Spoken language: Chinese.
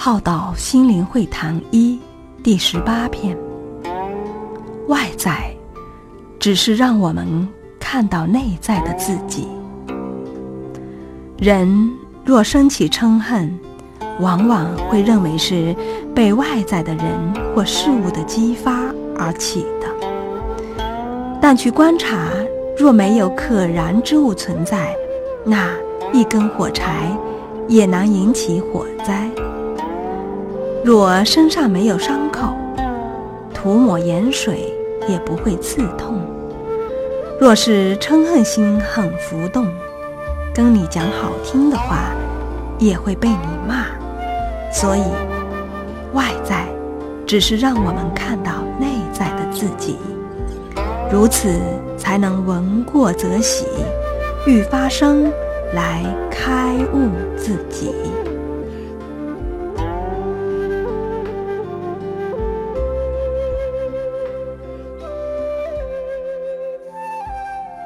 浩导心灵会谈一第十八篇。外在只是让我们看到内在的自己。人若生起嗔恨，往往会认为是被外在的人或事物的激发而起的。但去观察，若没有可燃之物存在，那一根火柴也难引起火灾。若身上没有伤口，涂抹盐水也不会刺痛。若是嗔恨心很浮动，跟你讲好听的话，也会被你骂。所以，外在只是让我们看到内在的自己，如此才能闻过则喜，欲发生来开悟自己。